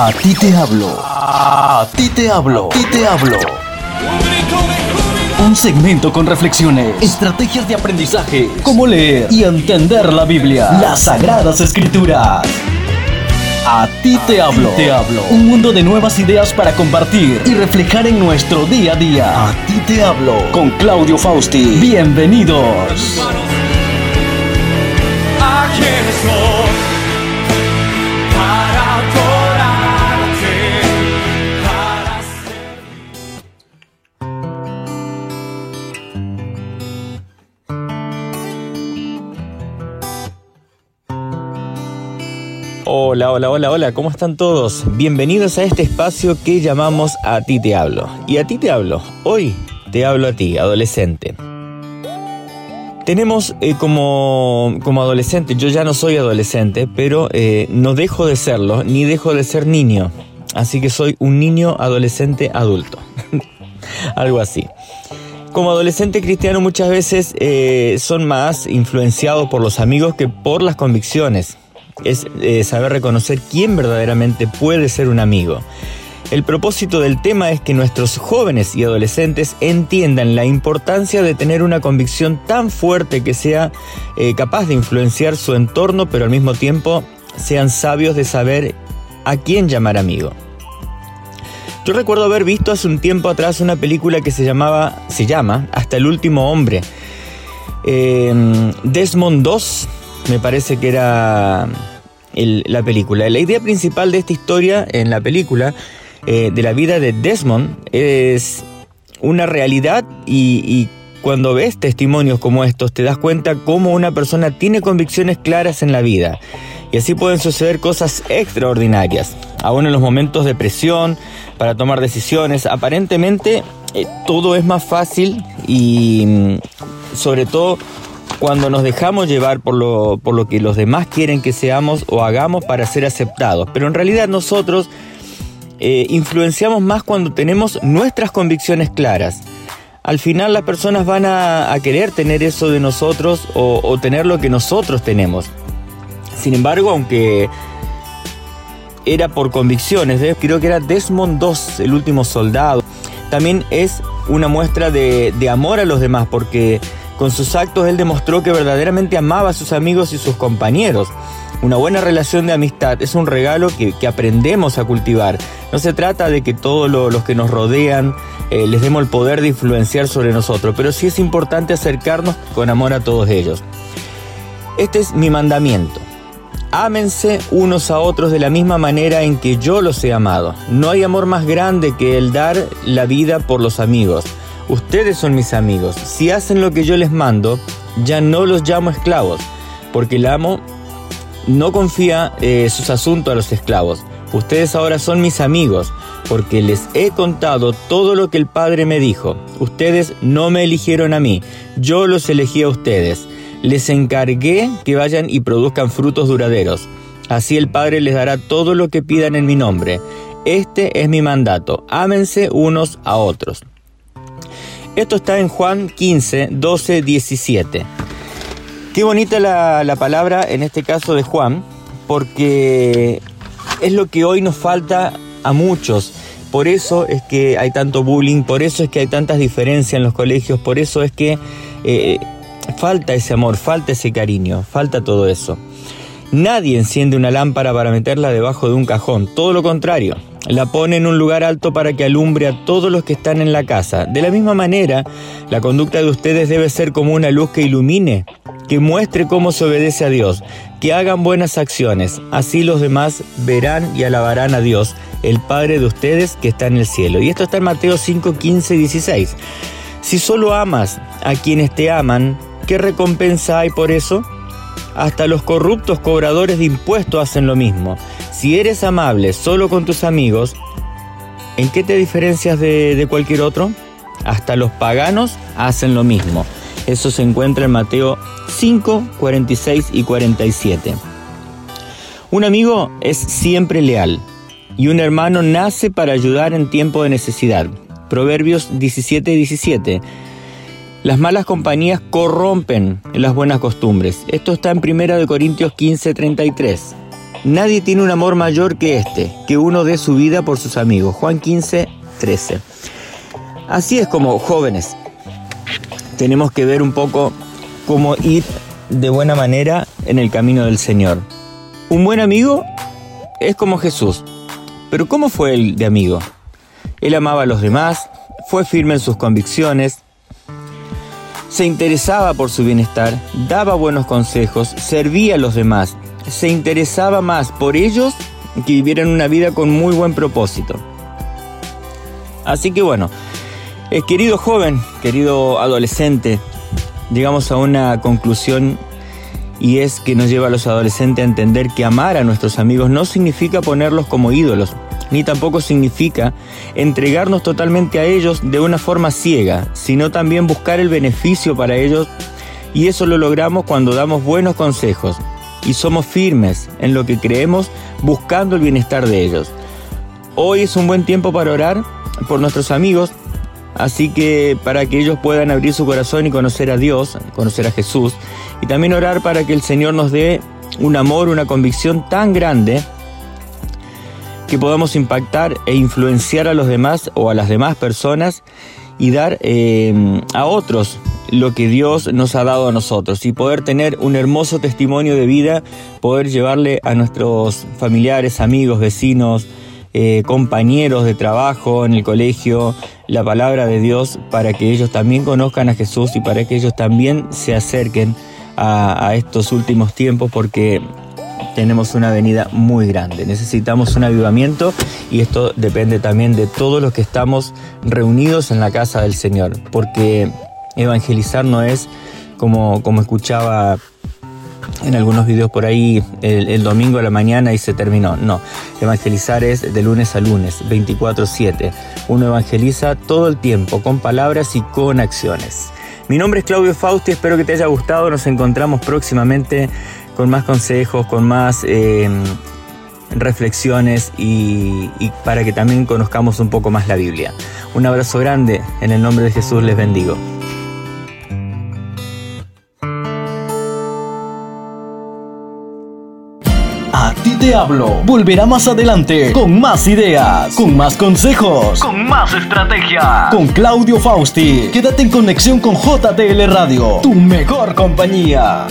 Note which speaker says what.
Speaker 1: A ti te hablo. A ti te hablo. A ti te hablo. Un segmento con reflexiones, estrategias de aprendizaje, cómo leer y entender la Biblia, las sagradas escrituras. A ti te hablo. Te hablo. Un mundo de nuevas ideas para compartir y reflejar en nuestro día a día. A ti te hablo. Con Claudio Fausti. Bienvenidos.
Speaker 2: Hola, hola, hola, hola, ¿cómo están todos? Bienvenidos a este espacio que llamamos A ti te hablo. Y a ti te hablo, hoy te hablo a ti, adolescente. Tenemos eh, como, como adolescente, yo ya no soy adolescente, pero eh, no dejo de serlo, ni dejo de ser niño. Así que soy un niño adolescente adulto. Algo así. Como adolescente cristiano muchas veces eh, son más influenciados por los amigos que por las convicciones es eh, saber reconocer quién verdaderamente puede ser un amigo. El propósito del tema es que nuestros jóvenes y adolescentes entiendan la importancia de tener una convicción tan fuerte que sea eh, capaz de influenciar su entorno, pero al mismo tiempo sean sabios de saber a quién llamar amigo. Yo recuerdo haber visto hace un tiempo atrás una película que se llamaba, se llama Hasta el último hombre. Eh, Desmond II me parece que era la película. La idea principal de esta historia en la película eh, de la vida de Desmond es una realidad y, cuando ves testimonios como estos te das cuenta cómo una persona tiene convicciones claras en la vida. Y así pueden suceder cosas extraordinarias, aún en los momentos de presión, para tomar decisiones. Aparentemente eh, todo es más fácil y mm, sobre todo cuando nos dejamos llevar por lo, por lo que los demás quieren que seamos o hagamos para ser aceptados. Pero en realidad nosotros eh, influenciamos más cuando tenemos nuestras convicciones claras. Al final las personas van a, querer tener eso de nosotros o, o tener lo que nosotros tenemos. Sin embargo, aunque era por convicciones, creo que era Desmond II, el último soldado, también es una muestra de amor a los demás porque con sus actos él demostró que verdaderamente amaba a sus amigos y sus compañeros. Una buena relación de amistad es un regalo que, aprendemos a cultivar. No se trata de que todos los que nos rodean eh, les demos el poder de influenciar sobre nosotros, pero sí es importante acercarnos con amor a todos ellos. Este es mi mandamiento. Ámense unos a otros de la misma manera en que yo los he amado. No hay amor más grande que el dar la vida por los amigos. Ustedes son mis amigos. Si hacen lo que yo les mando, ya no los llamo esclavos, porque el amo no confía eh, sus asuntos a los esclavos. Ustedes ahora son mis amigos, porque les he contado todo lo que el Padre me dijo. Ustedes no me eligieron a mí, yo los elegí a ustedes. Les encargué que vayan y produzcan frutos duraderos. Así el Padre les dará todo lo que pidan en mi nombre. Este es mi mandato. Ámense unos a otros. Esto está en Juan 15, 12, 17. Qué bonita la, palabra en este caso de Juan, porque es lo que hoy nos falta a muchos. Por eso es que hay tanto bullying, por eso es que hay tantas diferencias en los colegios, por eso es que eh, falta ese amor, falta ese cariño, falta todo eso. Nadie enciende una lámpara para meterla debajo de un cajón, todo lo contrario. La pone en un lugar alto para que alumbre a todos los que están en la casa. De la misma manera, la conducta de ustedes debe ser como una luz que ilumine, que muestre cómo se obedece a Dios, que hagan buenas acciones. Así los demás verán y alabarán a Dios, el Padre de ustedes que está en el cielo. Y esto está en Mateo 5, 15 y 16. Si solo amas a quienes te aman, ¿qué recompensa hay por eso? Hasta los corruptos cobradores de impuestos hacen lo mismo. Si eres amable solo con tus amigos, ¿en qué te diferencias de, cualquier otro? Hasta los paganos hacen lo mismo. Eso se encuentra en Mateo 5, 46 y 47. Un amigo es siempre leal y un hermano nace para ayudar en tiempo de necesidad. Proverbios 17 y 17. Las malas compañías corrompen las buenas costumbres. Esto está en 1 Corintios 15, 33. Nadie tiene un amor mayor que este, que uno dé su vida por sus amigos. Juan 15, 13. Así es como jóvenes. Tenemos que ver un poco cómo ir de buena manera en el camino del Señor. Un buen amigo es como Jesús. Pero ¿cómo fue él de amigo? Él amaba a los demás, fue firme en sus convicciones, se interesaba por su bienestar, daba buenos consejos, servía a los demás, se interesaba más por ellos que vivieran una vida con muy buen propósito. Así que bueno, eh, querido joven, querido adolescente, llegamos a una conclusión y es que nos lleva a los adolescentes a entender que amar a nuestros amigos no significa ponerlos como ídolos, ni tampoco significa entregarnos totalmente a ellos de una forma ciega, sino también buscar el beneficio para ellos y eso lo logramos cuando damos buenos consejos y somos firmes en lo que creemos buscando el bienestar de ellos. Hoy es un buen tiempo para orar por nuestros amigos, así que para que ellos puedan abrir su corazón y conocer a Dios, conocer a Jesús, y también orar para que el Señor nos dé un amor, una convicción tan grande que podamos impactar e influenciar a los demás o a las demás personas y dar eh, a otros lo que Dios nos ha dado a nosotros y poder tener un hermoso testimonio de vida, poder llevarle a nuestros familiares, amigos, vecinos, eh, compañeros de trabajo en el colegio la palabra de Dios para que ellos también conozcan a Jesús y para que ellos también se acerquen a, estos últimos tiempos porque tenemos una venida muy grande. Necesitamos un avivamiento y esto depende también de todos los que estamos reunidos en la casa del Señor, porque evangelizar no es como, como escuchaba en algunos videos por ahí el, domingo a la mañana y se terminó. No, evangelizar es de lunes a lunes, 24/7. Uno evangeliza todo el tiempo, con palabras y con acciones. Mi nombre es Claudio Fausti, espero que te haya gustado. Nos encontramos próximamente con más consejos, con más em, reflexiones y, y para que también conozcamos un poco más la Biblia. Un abrazo grande, en el nombre de Jesús les bendigo.
Speaker 1: Te hablo. Volverá más adelante con más ideas, con más consejos, con más estrategia. Con Claudio Fausti. Quédate en conexión con JTL Radio, tu mejor compañía.